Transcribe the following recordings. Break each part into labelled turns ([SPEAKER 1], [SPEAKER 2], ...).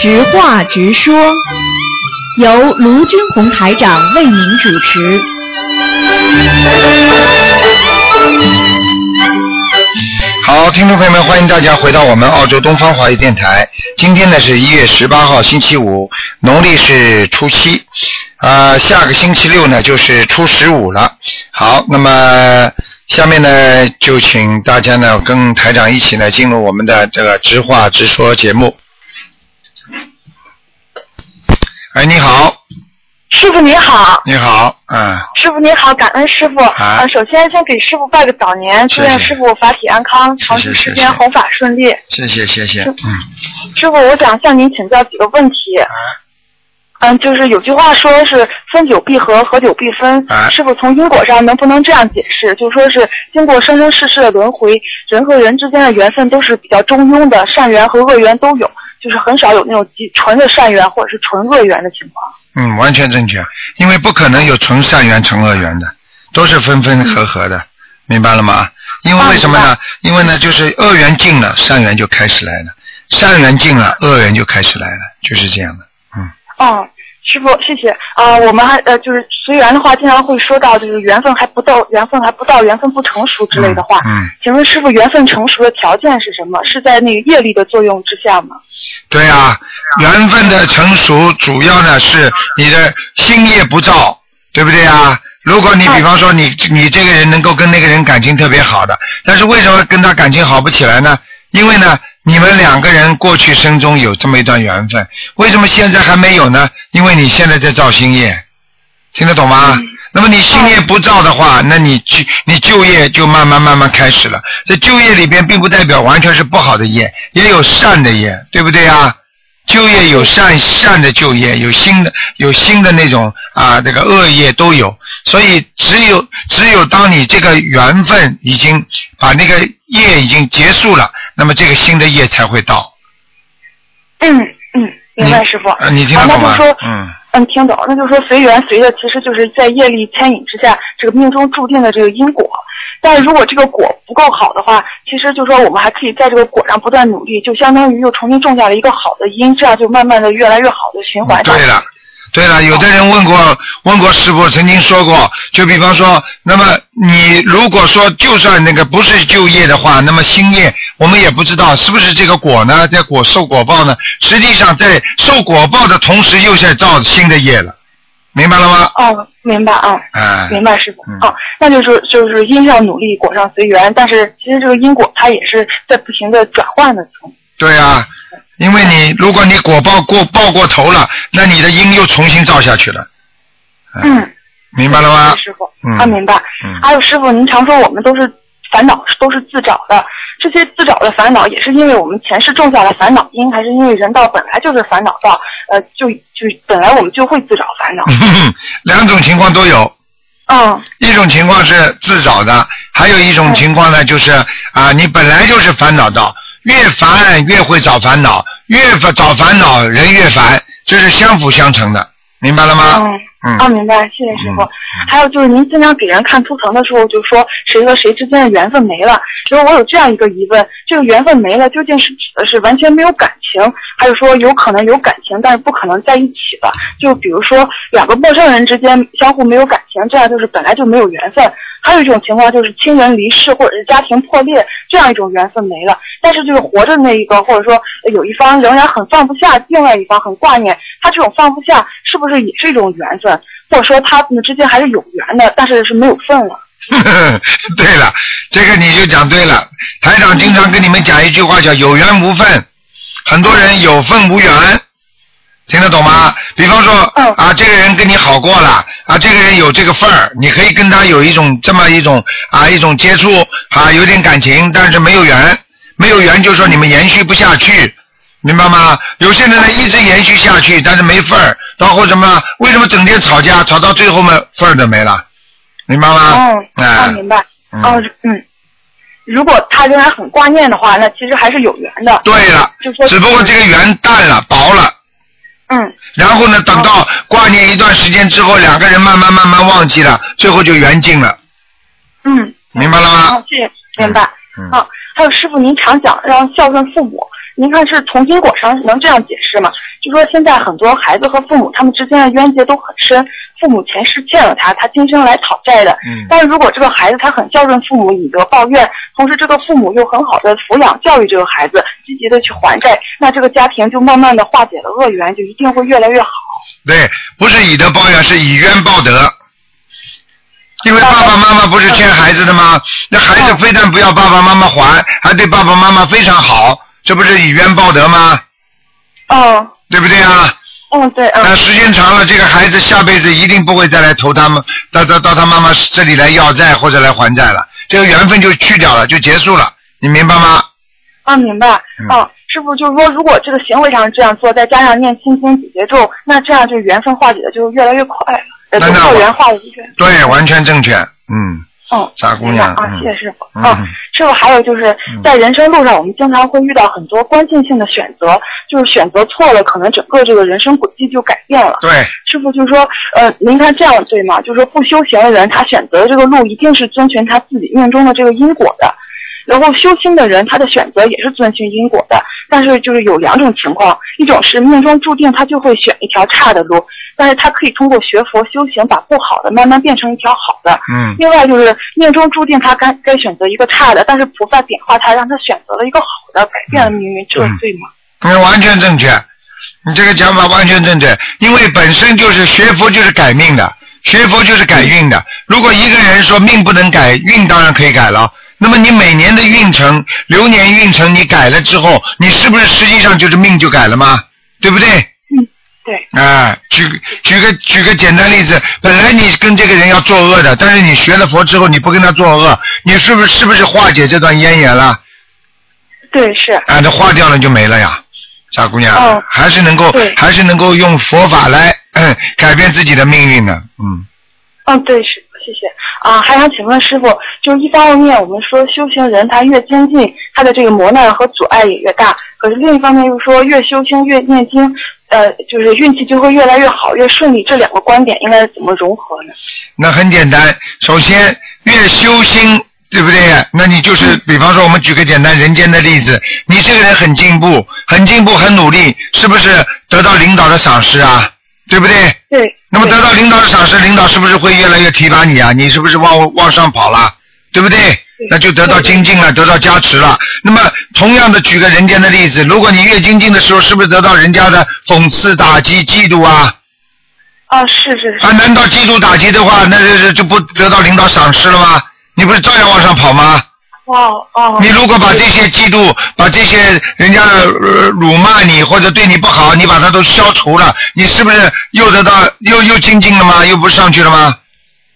[SPEAKER 1] 直话直说，由卢军红台长为您主持。
[SPEAKER 2] 好，听众朋友们，欢迎大家回到我们澳洲东方华语电台。今天呢是一月十八号，星期五，农历是初七。啊、下个星期六呢就是初十五了。好，那么下面呢就请大家呢跟台长一起呢进入我们的这个直话直说节目。哎，你好，
[SPEAKER 3] 师傅你好，
[SPEAKER 2] 你好，嗯，
[SPEAKER 3] 师傅你好，感恩师傅。
[SPEAKER 2] 啊
[SPEAKER 3] 呃，首先先给师傅拜个早年，祝愿师傅法体安康，长
[SPEAKER 2] 谢谢
[SPEAKER 3] 期时间弘法顺利。
[SPEAKER 2] 谢谢谢谢，嗯，
[SPEAKER 3] 师傅，我想向您请教几个问题。嗯，就是有句话说是分久必合，合久必分。
[SPEAKER 2] 啊
[SPEAKER 3] 师傅从因果上能不能这样解释？就说是经过生生世世的轮回，人和人之间的缘分都是比较中庸的，善缘和恶缘都有，就是很少有那种纯的善缘或者是纯恶缘的情况。
[SPEAKER 2] 嗯，完全正确，因为不可能有纯善缘、纯恶缘的，都是分分合合的，明白了吗？因为为什么呢？因为呢，就是恶缘尽了，善缘就开始来了；善缘尽了，恶缘就开始来了，就是这样的。嗯，
[SPEAKER 3] 嗯，师傅，谢谢。啊、我们还呃，就是随缘的话，经常会说到就是缘分还不到，缘分还不到，缘分不成熟之类的话。
[SPEAKER 2] 嗯嗯
[SPEAKER 3] 请问师傅，缘分成熟的条件是什么？是在那个业力的作用之下吗？
[SPEAKER 2] 对啊，缘分的成熟主要呢是你的心业不造，对不对啊？如果你比方说你你这个人能够跟那个人感情特别好的，但是为什么跟他感情好不起来呢？因为呢，你们两个人过去生中有这么一段缘分，为什么现在还没有呢？因为你现在在造新业，听得懂吗？那么你新业不造的话，那你去你就业就慢慢慢慢开始了。这就业里边并不代表完全是不好的业，也有善的业，对不对啊？就业有善善的就业，有新的有新的那种啊，这个恶业都有。所以只有只有当你这个缘分已经把那个业已经结束了，那么这个新的业才会到。
[SPEAKER 3] 嗯嗯，明白师傅。
[SPEAKER 2] 啊你听得懂吗
[SPEAKER 3] 啊那就说，
[SPEAKER 2] 嗯
[SPEAKER 3] 嗯，听懂。那就是说随缘随的，其实就是在业力牵引之下，这个命中注定的这个因果。但是如果这个果不够好的话，其实就说我们还可以在这个果上不断努力，就相当于又重新种下了一个好的因，这样就慢慢的越来越好的循环。
[SPEAKER 2] 对了，对了，有的人问过问过师傅，曾经说过，就比方说，那么你如果说就算那个不是就业的话，那么新业我们也不知道是不是这个果呢，在果受果报呢？实际上在受果报的同时，又在造新的业了，明白了吗？
[SPEAKER 3] 哦，明白啊。
[SPEAKER 2] 哎，
[SPEAKER 3] 明白师傅，
[SPEAKER 2] 嗯
[SPEAKER 3] 哦，那就是就是因上努力，果上随缘，但是其实这个因果它也是在不停的转换的中。
[SPEAKER 2] 对啊，因为你如果你果报过报过头了，那你的因又重新造下去了，
[SPEAKER 3] 嗯，
[SPEAKER 2] 明白了吗？
[SPEAKER 3] 师傅，
[SPEAKER 2] 嗯。
[SPEAKER 3] 啊，明白。
[SPEAKER 2] 嗯。
[SPEAKER 3] 还有师傅，您常说我们都是烦恼都是自找的，这些自找的烦恼也是因为我们前世种下了烦恼因，还是因为人道本来就是烦恼道，呃，就就本来我们就会自找烦恼。
[SPEAKER 2] 两种情况都有。
[SPEAKER 3] 嗯。
[SPEAKER 2] 一种情况是自找的，还有一种情况呢，就是啊，你本来就是烦恼道，越烦越会找烦恼，越烦找烦恼人越烦，这是相辅相成的，明白了吗？
[SPEAKER 3] 嗯。
[SPEAKER 2] 嗯
[SPEAKER 3] 啊，明白，谢谢师傅。
[SPEAKER 2] 嗯
[SPEAKER 3] 还有就是，您经常给人看图腾的时候，就说谁和谁之间的缘分没了。所以我有这样一个疑问：这个缘分没了，究竟是指的是完全没有感情，还是说有可能有感情，但是不可能在一起了？就比如说两个陌生人之间相互没有感情，这样就是本来就没有缘分。还有一种情况就是亲人离世或者是家庭破裂，这样一种缘分没了。但是就是活着那一个，或者说呃有一方仍然很放不下，另外一方很挂念，他这种放不下是不是也是一种缘分？或者说他们之间还是有缘的，但是是没有份了。
[SPEAKER 2] 对了，这个你就讲对了。台长经常跟你们讲一句话叫“有缘无份”，很多人有份无缘，听得懂吗？比方说
[SPEAKER 3] 嗯
[SPEAKER 2] 啊，这个人跟你好过了啊，这个人有这个份儿，你可以跟他有一种这么一种啊一种接触啊，有点感情，但是没有缘，没有缘就说你们延续不下去。明白吗？有些人呢一直延续下去，但是没份儿，到后什么？为什么整天吵架，吵到最后嘛份儿都没了？明白吗？
[SPEAKER 3] 哦，
[SPEAKER 2] 哎、
[SPEAKER 3] 啊，明白。
[SPEAKER 2] 嗯
[SPEAKER 3] 哦，嗯，如果他仍然很挂念的话，那其实还是有缘的。
[SPEAKER 2] 对了
[SPEAKER 3] 就说，
[SPEAKER 2] 只不过这个缘淡了、薄了，
[SPEAKER 3] 嗯，
[SPEAKER 2] 然后呢，等到挂念一段时间之后，两个人慢慢慢慢忘记了，最后就缘尽了，
[SPEAKER 3] 嗯，
[SPEAKER 2] 明白了吗？
[SPEAKER 3] 哦，谢谢，明白。
[SPEAKER 2] 嗯，
[SPEAKER 3] 啊，还有师傅，您常讲让孝顺父母，您看是从因果上能这样解释吗？就说现在很多孩子和父母他们之间的冤结都很深，父母前世欠了他，他今生来讨债的。
[SPEAKER 2] 嗯
[SPEAKER 3] 但是如果这个孩子他很孝顺父母，以德报怨，同时这个父母又很好的抚养教育这个孩子，积极的去还债，那这个家庭就慢慢的化解了恶缘，就一定会越来越好。
[SPEAKER 2] 对，不是以德报怨，是以冤报德。因为爸爸妈妈不是欠孩子的吗？那孩子非但不要爸爸妈妈还，还对爸爸妈妈非常好，这不是以冤报德吗？
[SPEAKER 3] 哦
[SPEAKER 2] 对不对啊？
[SPEAKER 3] 嗯，对，嗯
[SPEAKER 2] 那时间长了，这个孩子下辈子一定不会再来投他们到到到他妈妈这里来要债或者来还债了，这个缘分就去掉了，就结束了，你明白吗？
[SPEAKER 3] 啊，明白。
[SPEAKER 2] 嗯
[SPEAKER 3] 嗯，师傅就是说，如果这个行为上这样做，再加上念心经解结咒，那这样就缘分化解的就越来越快了，
[SPEAKER 2] 那
[SPEAKER 3] 缘化的越
[SPEAKER 2] 对，完全正确，嗯，
[SPEAKER 3] 嗯。
[SPEAKER 2] 傻姑娘，
[SPEAKER 3] 啊，
[SPEAKER 2] 嗯
[SPEAKER 3] 谢谢师傅。
[SPEAKER 2] 嗯
[SPEAKER 3] 啊，师傅还有就是在人生路上，我们经常会遇到很多关键性的选择，就是选择错了，可能整个这个人生轨迹就改变了。
[SPEAKER 2] 对，
[SPEAKER 3] 师傅就说，呃，您看这样对吗？就是说不修行的人，他选择的这个路一定是遵循他自己命中的这个因果的。然后修心的人，他的选择也是遵循因果的，但是就是有两种情况，一种是命中注定他就会选一条差的路，但是他可以通过学佛修行，把不好的慢慢变成一条好的。
[SPEAKER 2] 嗯，
[SPEAKER 3] 另外就是命中注定他该该选择一个差的，但是菩萨点化他，让他选择了一个好的，改变了命运，这对吗？
[SPEAKER 2] 你完全正确，你这个讲法完全正确，因为本身就是学佛就是改命的，学佛就是改运的。如果一个人说命不能改，运当然可以改了。那么你每年的运程、流年运程你改了之后，你是不是实际上就是命就改了吗？对不对？
[SPEAKER 3] 对，
[SPEAKER 2] 啊，举举个举个简单例子，本来你跟这个人要作恶的，但是你学了佛之后，你不跟他作恶，你是不是是不是化解这段渊源了？
[SPEAKER 3] 对是，
[SPEAKER 2] 啊，这化掉了就没了呀，傻姑娘，
[SPEAKER 3] 哦
[SPEAKER 2] 还是能够
[SPEAKER 3] 对
[SPEAKER 2] 还是能够用佛法来、嗯、改变自己的命运的，嗯，
[SPEAKER 3] 嗯，对，是，谢谢。啊，还想请问师傅，就是一方面我们说修行人他越精进，他的这个磨难和阻碍也越大，可是另一方面又说越修行越念经，呃，就是运气就会越来越好，越顺利。这两个观点应该怎么融合呢？
[SPEAKER 2] 那很简单，首先越修心。对不对？那你就是，比方说，我们举个简单人间的例子，你这个人很进步，很进步，很努力，是不是得到领导的赏识啊？对不对？
[SPEAKER 3] 对。
[SPEAKER 2] 那么得到领导的赏识，领导是不是会越来越提拔你啊？你是不是往往上跑了？对不对？那就得到精进了，得到加持了。那么同样的，举个人间的例子，如果你越精进的时候，是不是得到人家的讽刺、打击、嫉妒啊？
[SPEAKER 3] 啊，是是是。
[SPEAKER 2] 啊，难道嫉妒打击的话，那这这就不得到领导赏识了吗？你不是照样往上跑吗？
[SPEAKER 3] 哦哦。
[SPEAKER 2] 你如果把这些嫉妒，把这些人家的呃辱骂你或者对你不好，你把它都消除了，你是不是又得到又又精进了吗？又不上去了吗？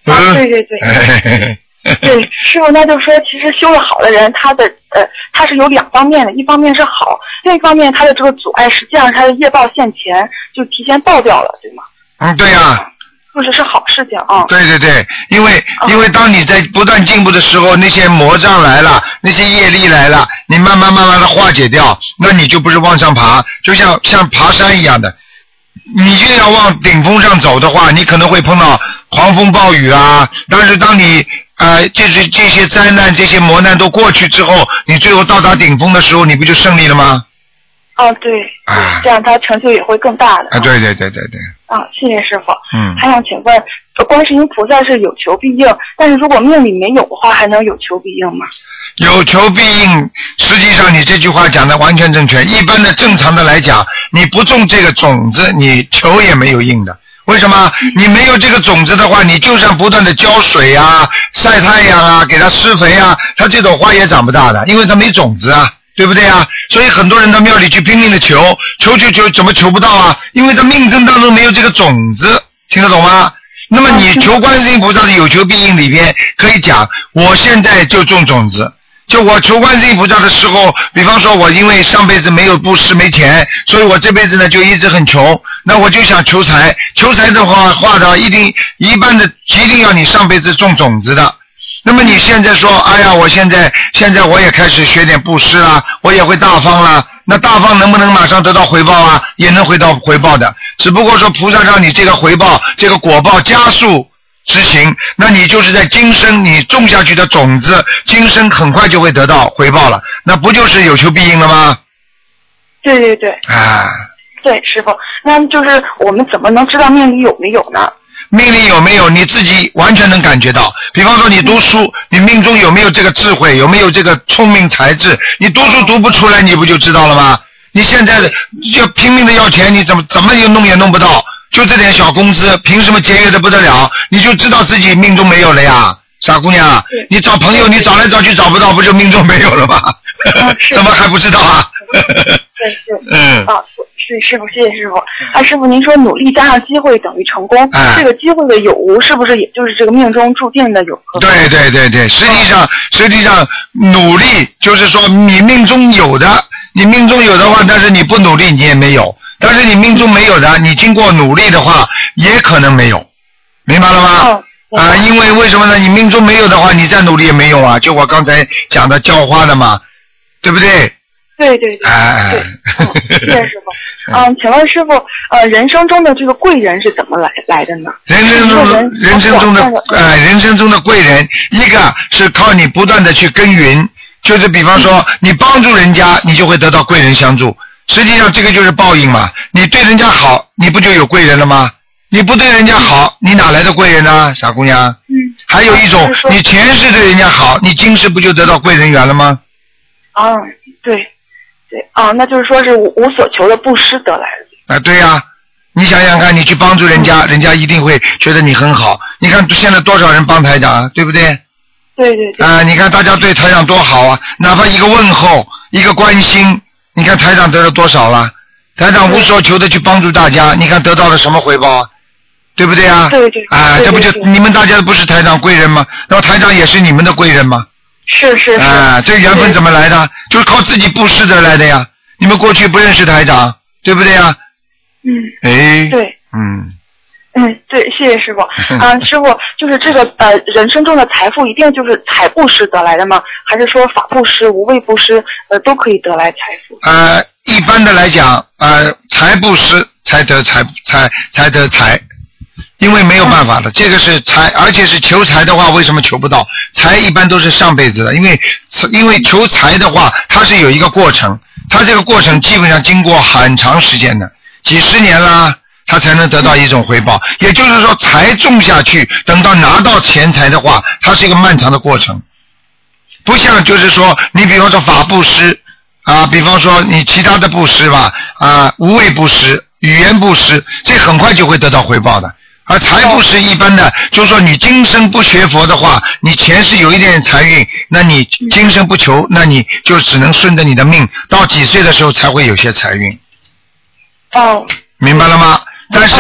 [SPEAKER 3] 啊
[SPEAKER 2] 嗯，
[SPEAKER 3] 对对对
[SPEAKER 2] 对。
[SPEAKER 3] 师傅，那就说，其实修的好的人，他的呃，他是有两方面的，一方面是好，另一方面他的这个阻碍，实际上他的业报现前，就提前爆掉了，对吗？
[SPEAKER 2] 嗯，对呀、
[SPEAKER 3] 就是是好事情啊。
[SPEAKER 2] 对对对，因为因为当你在不断进步的时候，那些魔障来了，那些业力来了，你慢慢慢慢的化解掉，那你就不是往上爬，就像像爬山一样的，你越要往顶峰上走的话，你可能会碰到狂风暴雨啊。但是当你呃，这是这些灾难、这些磨难都过去之后，你最后到达顶峰的时候，你不就胜利了吗？
[SPEAKER 3] 哦，对，
[SPEAKER 2] 啊
[SPEAKER 3] 这样他成就也会更大的。
[SPEAKER 2] 啊，对对对对对，
[SPEAKER 3] 啊，谢谢师傅。
[SPEAKER 2] 嗯。
[SPEAKER 3] 还想请问，呃观世音菩萨是有求必应，但是如果命里没有的话，还能有求必应吗？
[SPEAKER 2] 有求必应，实际上你这句话讲的完全正确。一般的正常的来讲，你不种这个种子，你求也没有应的。为什么？你没有这个种子的话，你就算不断的浇水啊、晒太阳啊、给它施肥啊，它这朵花也长不大的，因为它没种子啊，对不对啊？所以很多人到庙里去拼命的求，求求求，怎么求不到啊？因为他命根当中没有这个种子，听得懂吗？那么你求观世音菩萨的有求必应里边可以讲，我现在就种种子。就我求观世音菩萨的时候，比方说，我因为上辈子没有布施没钱，所以我这辈子呢就一直很穷。那我就想求财，求财的话，话的一定一般的一定要你上辈子种种子的。那么你现在说，哎呀，我现在现在我也开始学点布施啦，我也会大方啦。那大方能不能马上得到回报啊？也能回到回报的，只不过说菩萨让你这个回报、这个果报加速执行，那你就是在今生你种下去的种子，今生很快就会得到回报了，那不就是有求必应了吗？
[SPEAKER 3] 对对对
[SPEAKER 2] 啊，
[SPEAKER 3] 对，师傅，那就是我们怎么能知道命里有没有呢？
[SPEAKER 2] 命里有没有你自己完全能感觉到。比方说你读书，你命中有没有这个智慧，有没有这个聪明才智？你读书读不出来，你不就知道了吗？你现在要拼命的要钱，你怎么怎么也弄也弄不到？就这点小工资，凭什么节约的不得了？你就知道自己命中没有了呀，傻姑娘。你找朋友，你找来找去找不到，不就命中没有了吗？怎么还不知道啊？
[SPEAKER 3] 对是。
[SPEAKER 2] 嗯，
[SPEAKER 3] 啊，是师傅，谢谢师傅。啊，师傅，您说努力加上机会等于成功，
[SPEAKER 2] 哎
[SPEAKER 3] 这个机会的有无，是不是也就是这个命中注定的有和？
[SPEAKER 2] 对对对对，实际上实际上努力就是说你命中有的，你命中有的话，但是你不努力你也没有，但是你命中没有的，你经过努力的话也可能没有，明白了吗？啊，因为为什么呢？你命中没有的话，你再努力也没用啊。就我刚才讲的浇花的嘛，对不对？
[SPEAKER 3] 对对对。
[SPEAKER 2] 哎
[SPEAKER 3] 对，嗯，谢谢师傅。嗯，请问师傅，呃，人生中的这个贵人是怎么来来的呢？
[SPEAKER 2] 人生中
[SPEAKER 3] 人
[SPEAKER 2] 生中的呃人生中的贵人，一个是靠你不断的去耕耘，就是比方说你帮助人家，你就会得到贵人相助。实际上这个就是报应嘛，你对人家好，你不就有贵人了吗？你不对人家好，你哪来的贵人呢，傻姑娘？
[SPEAKER 3] 嗯，
[SPEAKER 2] 还有一种你前世对人家好，你今世不就得到贵人缘了吗？
[SPEAKER 3] 啊，对，对啊，那就是说是无无所求的布施得来的。
[SPEAKER 2] 啊，对呀、你想想看，你去帮助人家，人家一定会觉得你很好。你看现在多少人帮台长啊，对不对？
[SPEAKER 3] 对对对。
[SPEAKER 2] 啊，你看大家对台长多好啊，哪怕一个问候，一个关心，你看台长得了多少了？台长无所求的去帮助大家，你看得到了什么回报啊？对不对啊？
[SPEAKER 3] 对对
[SPEAKER 2] 啊，
[SPEAKER 3] 对
[SPEAKER 2] 这不就你们大家不是台长贵人吗？那么台长也是你们的贵人吗？
[SPEAKER 3] 是是是。
[SPEAKER 2] 啊，这缘分怎么来的？就是靠自己布施得来的呀。你们过去不认识台长，对不对呀？
[SPEAKER 3] 嗯，
[SPEAKER 2] 哎，
[SPEAKER 3] 对。
[SPEAKER 2] 嗯，
[SPEAKER 3] 嗯，对，谢谢师傅。啊，师傅，就是这个呃，人生中的财富一定就是财布施得来的吗？还是说法布施、无畏布施，呃，都可以得来财富？
[SPEAKER 2] 呃，一般的来讲，呃，财布施才得财才才得财，因为没有办法的，这个是财，而且是求财的话，为什么求不到？财一般都是上辈子的，因为因为求财的话，它是有一个过程，它这个过程基本上经过很长时间的，几十年啦。他才能得到一种回报，也就是说，财种下去，等到拿到钱财的话，它是一个漫长的过程。不像就是说，你比方说法布施啊，比方说你其他的布施吧啊，无畏布施、语言布施，这很快就会得到回报的。而财布施一般的，就是说你今生不学佛的话，你前世有一点财运，那你今生不求，那你就只能顺着你的命，到几岁的时候才会有些财运，
[SPEAKER 3] 哦，
[SPEAKER 2] 明白了吗？但是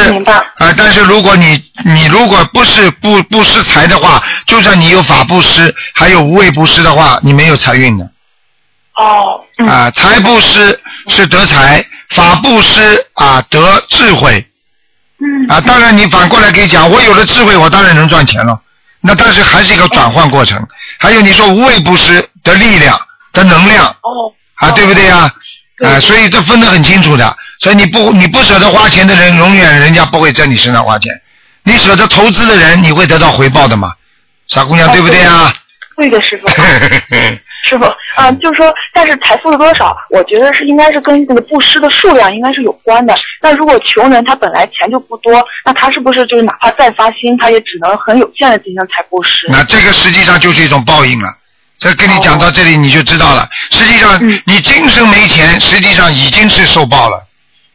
[SPEAKER 2] 啊、但是如果你你如果不是不不施财的话，就算你有法布施，还有无畏布施的话，你没有财运的。
[SPEAKER 3] 哦，嗯，
[SPEAKER 2] 啊，财布施是得财，法布施啊得智慧
[SPEAKER 3] 嗯，
[SPEAKER 2] 啊。当然，你反过来可以讲，我有了智慧，我当然能赚钱了。那但是还是一个转换过程。还有你说无畏布施的力量、的能量
[SPEAKER 3] 哦，
[SPEAKER 2] 啊，对不对呀？
[SPEAKER 3] 对
[SPEAKER 2] 啊，所以这分得很清楚的。所以你不你不舍得花钱的人，永远人家不会在你身上花钱。你舍得投资的人，你会得到回报的嘛？傻姑娘，
[SPEAKER 3] 哦
[SPEAKER 2] 对不对啊？
[SPEAKER 3] 对的，师傅。师傅，啊，就是说，但是财富的多少，我觉得是应该是跟那个布施的数量应该是有关的。那如果穷人他本来钱就不多，那他是不是就是哪怕再发心，他也只能很有限的进行财布施？
[SPEAKER 2] 那这个实际上就是一种报应了。这跟你讲到这里你就知道了，实际上
[SPEAKER 3] 嗯
[SPEAKER 2] 你今生没钱，实际上已经是受报了，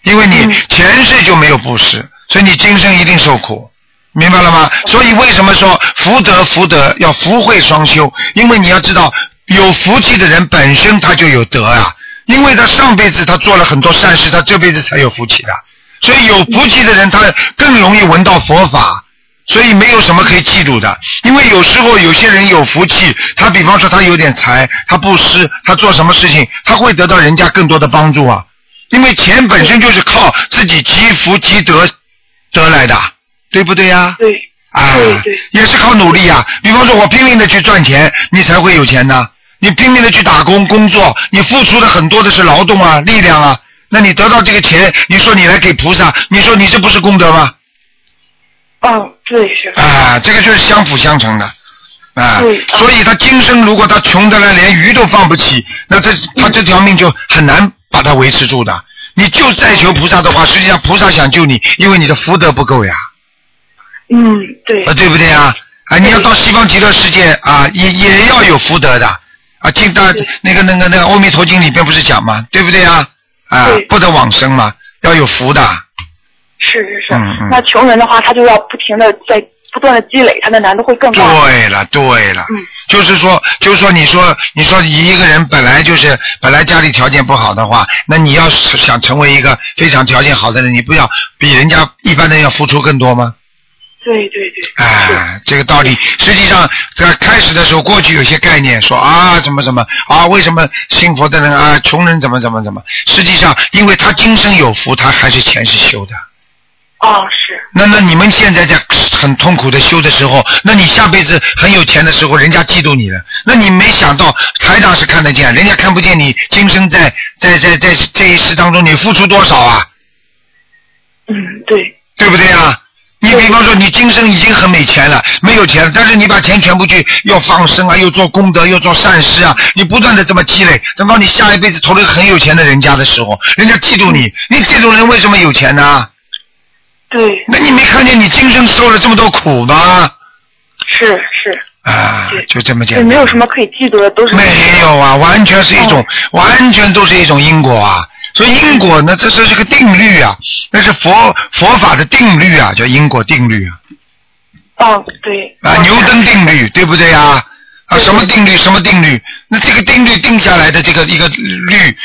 [SPEAKER 2] 因为你
[SPEAKER 3] 嗯
[SPEAKER 2] 前世就没有布施，所以你今生一定受苦，明白了吗？所以为什么说福德福德要福慧双修？因为你要知道，有福气的人本身他就有德啊，因为他上辈子他做了很多善事，他这辈子才有福气的。所以有福气的人，他更容易闻到佛法。所以没有什么可以嫉妒的，因为有时候有些人有福气，他比方说他有点财，他布施，他做什么事情，他会得到人家更多的帮助啊。因为钱本身就是靠自己积福积德得来的，对不对呀、
[SPEAKER 3] 对，
[SPEAKER 2] 啊？
[SPEAKER 3] 对对
[SPEAKER 2] 也是靠努力啊。比方说，我拼命的去赚钱，你才会有钱呢。你拼命的去打工工作，你付出的很多的是劳动啊、力量啊。那你得到这个钱，你说你来给菩萨，你说你这不是功德吗？
[SPEAKER 3] 嗯，对，是。
[SPEAKER 2] 啊，这个就是相辅相成的，啊
[SPEAKER 3] 对，
[SPEAKER 2] 所以他今生如果他穷得来连鱼都放不起，那这他这条命就很难把它维持住的。你就再求菩萨的话，实际上菩萨想救你，因为你的福德不够呀，
[SPEAKER 3] 嗯，对
[SPEAKER 2] 啊，，对不对啊？啊，你要到西方极乐世界啊，也也要有福德的啊。进
[SPEAKER 3] 到
[SPEAKER 2] 那个那个那个《阿弥陀经》里边不是讲吗？对不对啊？啊，不得往生嘛，要有福的。
[SPEAKER 3] 是是是。
[SPEAKER 2] 嗯嗯
[SPEAKER 3] 那穷人的话，他就要不停的在不断的积累，他的难度会更大。
[SPEAKER 2] 对了，对了，
[SPEAKER 3] 嗯
[SPEAKER 2] 就是说，就是说，你说，你说一个人本来就是本来家里条件不好的话，那你要是想成为一个非常条件好的人，你不要比人家一般人要付出更多吗？
[SPEAKER 3] 对对对。
[SPEAKER 2] 哎，这个道理，实际上在开始的时候，过去有些概念说啊，怎么怎么啊，为什么幸福的人啊，穷人怎么怎么怎么？实际上，因为他今生有福，他还是前世修的。
[SPEAKER 3] 哦，是。
[SPEAKER 2] 那那你们现在在很痛苦的修的时候，那你下辈子很有钱的时候，人家嫉妒你了。那你没想到台长是看得见，人家看不见你今生在在在在这一世当中你付出多少啊？
[SPEAKER 3] 嗯，对。
[SPEAKER 2] 对不对啊？你比方说，你今生已经很没钱了，没有钱了，但是你把钱全部去要放生啊，又做功德，又做善事啊，你不断的这么积累，等到你下一辈子投了很有钱的人家的时候，人家嫉妒你，你这种人为什么有钱呢？
[SPEAKER 3] 对，
[SPEAKER 2] 那你没看见你今生受了这么多苦吗？
[SPEAKER 3] 是是，
[SPEAKER 2] 啊，就这么简
[SPEAKER 3] 对，
[SPEAKER 2] 单。
[SPEAKER 3] 没有什么可以嫉妒的，都是
[SPEAKER 2] 没有啊，完全是一种，
[SPEAKER 3] 哦
[SPEAKER 2] 完全都是一种因果啊。所以因果呢，这是这个定律啊，那是佛佛法的定律啊，叫因果定律啊。
[SPEAKER 3] 哦，对。
[SPEAKER 2] 啊，
[SPEAKER 3] 哦
[SPEAKER 2] 牛顿定律，对不对呀？啊，
[SPEAKER 3] 对
[SPEAKER 2] 什么定律？什么定律？那这个定律定下来的这个一个律，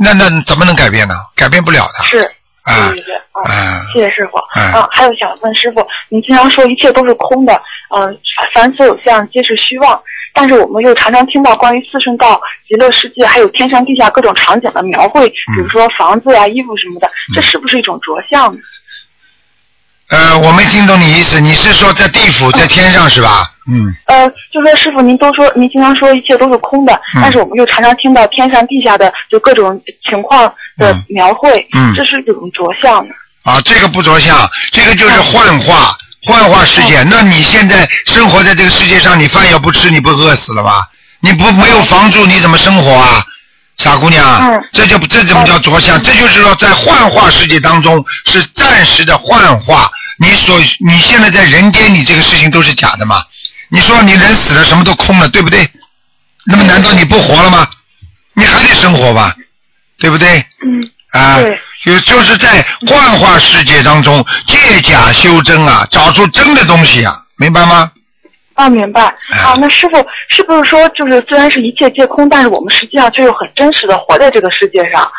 [SPEAKER 2] 那那怎么能改变呢？改变不了的。
[SPEAKER 3] 是。
[SPEAKER 2] 啊
[SPEAKER 3] 对对对，啊，
[SPEAKER 2] 啊
[SPEAKER 3] 谢谢师傅。
[SPEAKER 2] 啊
[SPEAKER 3] 啊，还有想问师傅，您经常说一切都是空的，嗯、凡所有相皆是虚妄，但是我们又常常听到关于四圣道、极乐世界，还有天上地下各种场景的描绘，比如说房子呀、衣服什么的，这是不是一种着相呢？
[SPEAKER 2] 呃，我没听懂你意思，你是说在地府，在天上是吧？嗯，
[SPEAKER 3] 呃，就说师傅，您都说您经常说一切都是空的，
[SPEAKER 2] 嗯
[SPEAKER 3] 但是我们又常常听到天上地下的就各种情况的
[SPEAKER 2] 嗯
[SPEAKER 3] 描绘，
[SPEAKER 2] 嗯
[SPEAKER 3] 这是一种着相呢？
[SPEAKER 2] 啊，这个不着相，这个就是幻化，幻化世界。那你现在生活在这个世界上，你饭要不吃，你不饿死了吗？你不没有房住，你怎么生活啊？傻姑娘，
[SPEAKER 3] 嗯
[SPEAKER 2] 这就这怎么叫着相？这就是说，在幻化世界当中是暂时的幻化。你所你现在在人间，你这个事情都是假的嘛？你说你人死了，什么都空了，对不对？那么难道你不活了吗？你还得生活吧，对不对？
[SPEAKER 3] 嗯，
[SPEAKER 2] 啊，
[SPEAKER 3] 对
[SPEAKER 2] 就就是在幻化世界当中借假修真啊，找出真的东西啊，明白吗？
[SPEAKER 3] 啊，明白。
[SPEAKER 2] 哎
[SPEAKER 3] 啊，那师傅是不是说，就是虽然是一切皆空，但是我们实际上却又很真实的活在这个世界上？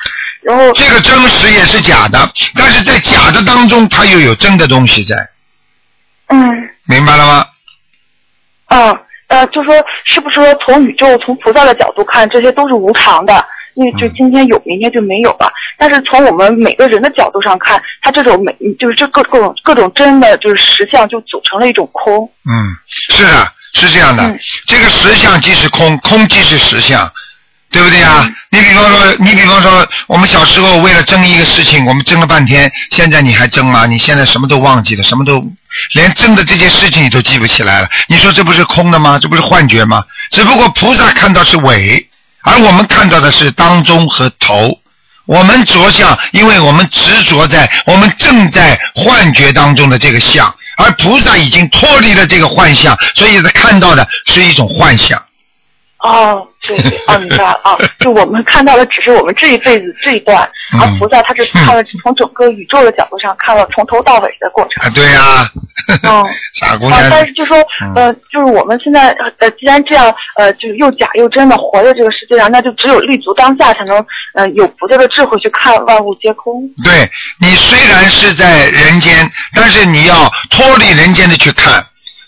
[SPEAKER 3] 然后，
[SPEAKER 2] 这个真实也是假的，但是在假的当中，它又有真的东西在，
[SPEAKER 3] 嗯，
[SPEAKER 2] 明白了吗？
[SPEAKER 3] 嗯，呃，就说是不是说从宇宙、从菩萨的角度看，这些都是无常的？因为就
[SPEAKER 2] 嗯
[SPEAKER 3] 今天有，明天就没有了。但是从我们每个人的角度上看，它这种每就是这各各种各种真的就是实相，就组成了一种空。
[SPEAKER 2] 嗯，是啊，是这样的。
[SPEAKER 3] 嗯
[SPEAKER 2] 这个实相即是空，空即是实相，对不对啊？你比方说，你比方说，我们小时候为了争一个事情，我们争了半天，现在你还争吗？你现在什么都忘记了，什么都连争的这件事情你都记不起来了。你说这不是空的吗？这不是幻觉吗？只不过菩萨看到是尾，而我们看到的是当中和头。我们着相，因为我们执着在我们正在幻觉当中的这个相，而菩萨已经脱离了这个幻象，所以他看到的是一种幻象。
[SPEAKER 3] 哦，对对，哦，明白了啊，就我们看到的只是我们这一辈子这一段，
[SPEAKER 2] 嗯
[SPEAKER 3] 而菩萨他是看了 从整个宇宙的角度上看了从头到尾的过程。
[SPEAKER 2] 啊，对呀、
[SPEAKER 3] 嗯 啊
[SPEAKER 2] 傻姑娘，，
[SPEAKER 3] 但是就说
[SPEAKER 2] 嗯
[SPEAKER 3] 呃，就是我们现在呃，既然这样呃，就是又假又真的活在这个世界上，那就只有立足当下，才能呃有菩萨的智慧去看万物皆空。
[SPEAKER 2] 对你虽然是在人间，但是你要脱离人间的去看。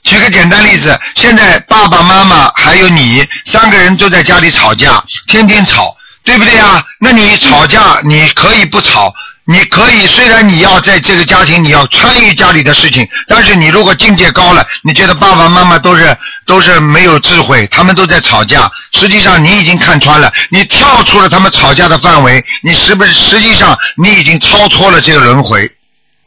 [SPEAKER 2] 举个简单例子，现在爸爸妈妈还有你三个人都在家里吵架，天天吵，对不对啊？那你吵架，你可以不吵，你可以虽然你要在这个家庭你要参与家里的事情，但是你如果境界高了，你觉得爸爸妈妈都是都是没有智慧，他们都在吵架，实际上你已经看穿了，你跳出了他们吵架的范围，你是不是实际上你已经超脱了这个轮回？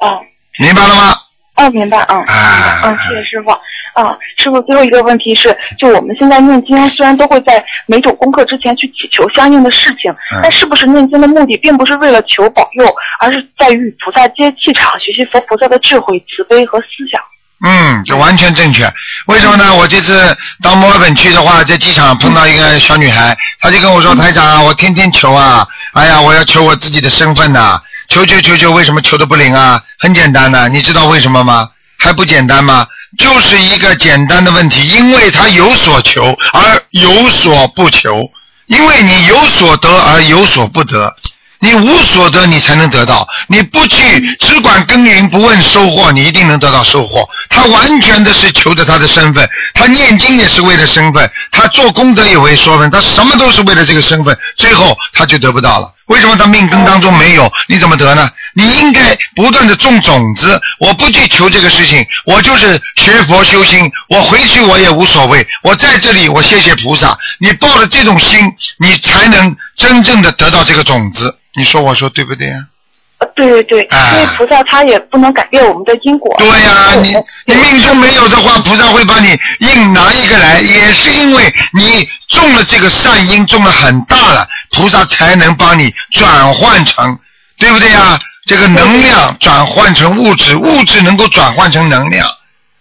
[SPEAKER 3] 哦
[SPEAKER 2] 明白了吗？
[SPEAKER 3] 哦，明白，嗯，
[SPEAKER 2] 啊
[SPEAKER 3] 嗯，谢谢师傅。啊，师傅，最后一个问题是，就我们现在念经，虽然都会在每种功课之前去祈求相应的事情，
[SPEAKER 2] 嗯
[SPEAKER 3] 但是不是念经的目的并不是为了求保佑，而是在于与菩萨接气场，学习佛菩萨的智慧、慈悲和思想。
[SPEAKER 2] 嗯，这完全正确。为什么呢？我这次到墨尔本去的话，在机场碰到一个小女孩，她就跟我说：“台长，我天天求啊，哎呀，我要求我自己的身份呐、求求求求，为什么求的不灵啊？很简单的，你知道为什么吗？还不简单吗？就是一个简单的问题，因为他有所求而有所不求，因为你有所得而有所不得。你无所得，你才能得到。你不去只管耕耘，不问收获，你一定能得到收获。他完全的是求着他的身份，他念经也是为了身份，他做功德也为身份，他什么都是为了这个身份，最后他就得不到了。为什么他命根当中没有？你怎么得呢？你应该不断的种种子。我不去求这个事情，我就是学佛修心。我回去我也无所谓。我在这里，我谢谢菩萨。你抱着这种心，你才能真正的得到这个种子。你说我说对不对呀、
[SPEAKER 3] 对对对，
[SPEAKER 2] 哎。
[SPEAKER 3] 因为菩萨他也不能改变我们的因果。
[SPEAKER 2] 对呀、你你命中没有的话，菩萨会帮你硬拿一个来，也是因为你种了这个善因，种了很大了，菩萨才能帮你转换成，对不对呀、这个能量转换成物质，物质能够转换成能量，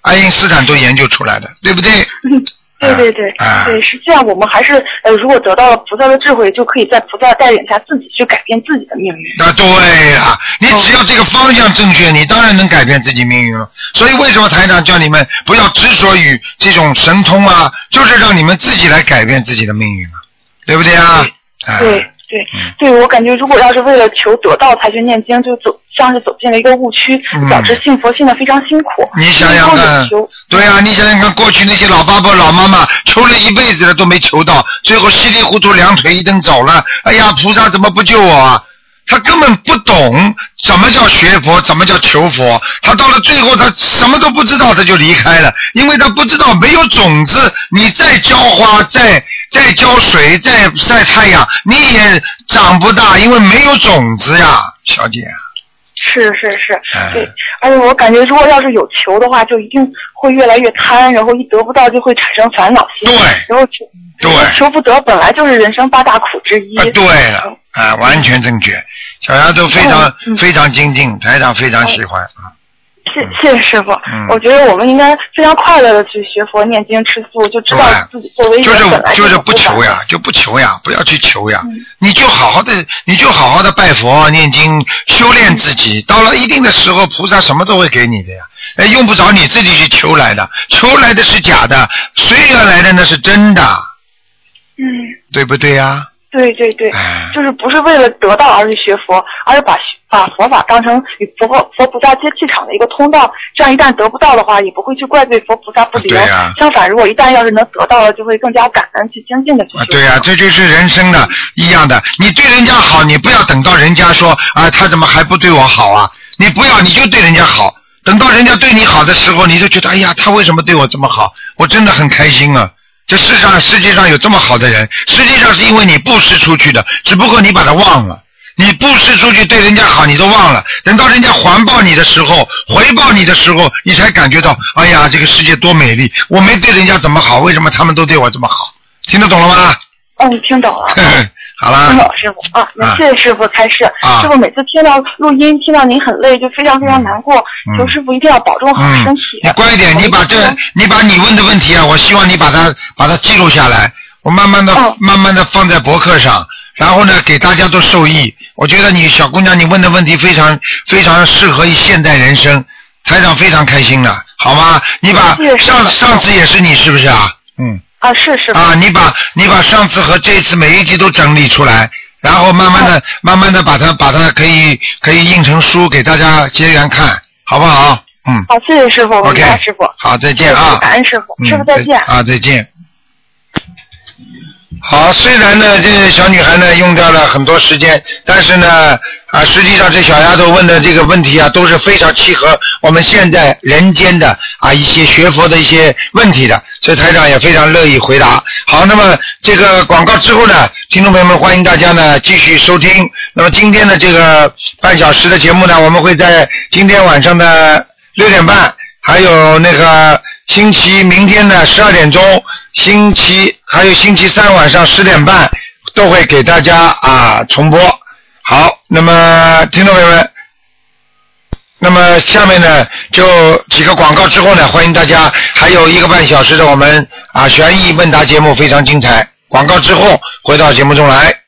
[SPEAKER 2] 爱因斯坦都研究出来的，对不对？
[SPEAKER 3] 对对对，
[SPEAKER 2] 啊
[SPEAKER 3] 对，实际上我们还是呃，如果得到了菩萨的智慧，就可以在菩萨带领下自己去改变自己的命运。
[SPEAKER 2] 那对了，你只要这个方向正确，你当然能改变自己命运了。所以为什么台长叫你们不要执着于这种神通啊，就是让你们自己来改变自己的命运啊，对不对啊？啊
[SPEAKER 3] 对对对，我感觉如果要是为了求得到才去念经，就走像是走进了一个误区，
[SPEAKER 2] 嗯
[SPEAKER 3] 导致信佛信的非常辛苦。
[SPEAKER 2] 你想想看，对啊，你想想看，过去那些老爸爸、老妈妈求了一辈子了都没求到，最后稀里糊涂两腿一蹬走了。哎呀，菩萨怎么不救我啊？他根本不懂什么叫学佛，怎么叫求佛。他到了最后，他什么都不知道，他就离开了，因为他不知道没有种子，你再浇花，再再浇水，再晒太阳，你也长不大，因为没有种子呀，小姐。
[SPEAKER 3] 是是是
[SPEAKER 2] 哎，
[SPEAKER 3] 对，而且我感觉如果要是有求的话，就一定会越来越贪，然后一得不到就会产生烦恼心。
[SPEAKER 2] 对
[SPEAKER 3] 然后求
[SPEAKER 2] 对
[SPEAKER 3] 求不得本来就是人生八大苦之一。
[SPEAKER 2] 啊，对了，啊，完全正确。小丫头非常、
[SPEAKER 3] 嗯
[SPEAKER 2] 非常精进，台长非常喜欢。啊
[SPEAKER 3] 谢谢谢师傅、
[SPEAKER 2] 嗯。
[SPEAKER 3] 我觉得我们应该非常快乐的去学佛、念经、吃素，就知道自己作为
[SPEAKER 2] 就是就是不求呀，就不求呀，不要去求呀，
[SPEAKER 3] 嗯。
[SPEAKER 2] 你就好好的，你就好好的拜佛、念经、修炼自己。到了一定的时候，菩萨什么都会给你的呀，哎，用不着你自己去求来的，求来的是假的，随缘来的那是真的，
[SPEAKER 3] 嗯，
[SPEAKER 2] 对不对呀？
[SPEAKER 3] 对对对，
[SPEAKER 2] 哎。
[SPEAKER 3] 就是不是为了得到而去学佛，而是把把佛法当成与佛佛菩萨接气场的一个通道。这样一旦得不到的话，也不会去怪罪佛菩萨不灵。
[SPEAKER 2] 对呀
[SPEAKER 3] 相反，如果一旦要是能得到了，就会更加感恩去精进的去
[SPEAKER 2] 啊，
[SPEAKER 3] 修。
[SPEAKER 2] 对呀、这就是人生的一样的。你对人家好，你不要等到人家说啊，他怎么还不对我好啊？你不要，你就对人家好。等到人家对你好的时候，你就觉得哎呀，他为什么对我这么好？我真的很开心啊！这世上世界上有这么好的人，实际上是因为你布施出去的，只不过你把他忘了。你布施出去对人家好，你都忘了。等到人家还报你的时候，回报你的时候，你才感觉到，哎呀，这个世界多美丽！我没对人家怎么好，为什么他们都对我这么好？听得懂了吗？
[SPEAKER 3] 嗯，听懂了。
[SPEAKER 2] 好了
[SPEAKER 3] 听，懂师傅啊，那谢谢师傅开示。
[SPEAKER 2] 啊
[SPEAKER 3] 师傅每次听到录音，听到您很累，就非常非常难过。
[SPEAKER 2] 嗯
[SPEAKER 3] 求师傅一定要保重好
[SPEAKER 2] 嗯
[SPEAKER 3] 身体。，
[SPEAKER 2] 你乖一点，你把这，你把你问的问题啊，我希望你把它把它记录下来，我慢慢的、
[SPEAKER 3] 嗯
[SPEAKER 2] 慢慢的放在博客上，然后呢，给大家都受益。我觉得你小姑娘，你问的问题非常非常适合于现代人生，台长非常开心的，好吗？你把上上次也是你是不是啊？嗯。
[SPEAKER 3] 啊，是是。
[SPEAKER 2] 啊，你把你把上次和这一次每一集都整理出来，然后慢慢的、慢慢的把它把它可以可以印成书给大家结缘看，好不好？嗯
[SPEAKER 3] 好，谢谢师傅
[SPEAKER 2] ，，OK，
[SPEAKER 3] 师傅。
[SPEAKER 2] 好，再见啊。
[SPEAKER 3] 感恩师傅，
[SPEAKER 2] 嗯，
[SPEAKER 3] 师傅再见。
[SPEAKER 2] 啊，再见。好，虽然呢，这个小女孩呢用掉了很多时间，但是呢，啊，实际上这小丫头问的这个问题啊，都是非常契合我们现在人间的啊一些学佛的一些问题的，所以台长也非常乐意回答。好，那么这个广告之后呢，听众朋友们欢迎大家呢继续收听。那么今天的这个半小时的节目呢，我们会在今天晚上的六点半，还有那个星期明天的十二点钟，星期还有星期三晚上十点半都会给大家啊重播。好，那么听众朋友们。那么下面呢，就几个广告之后呢，欢迎大家还有一个半小时的我们啊悬疑问答节目非常精彩。广告之后回到节目中来。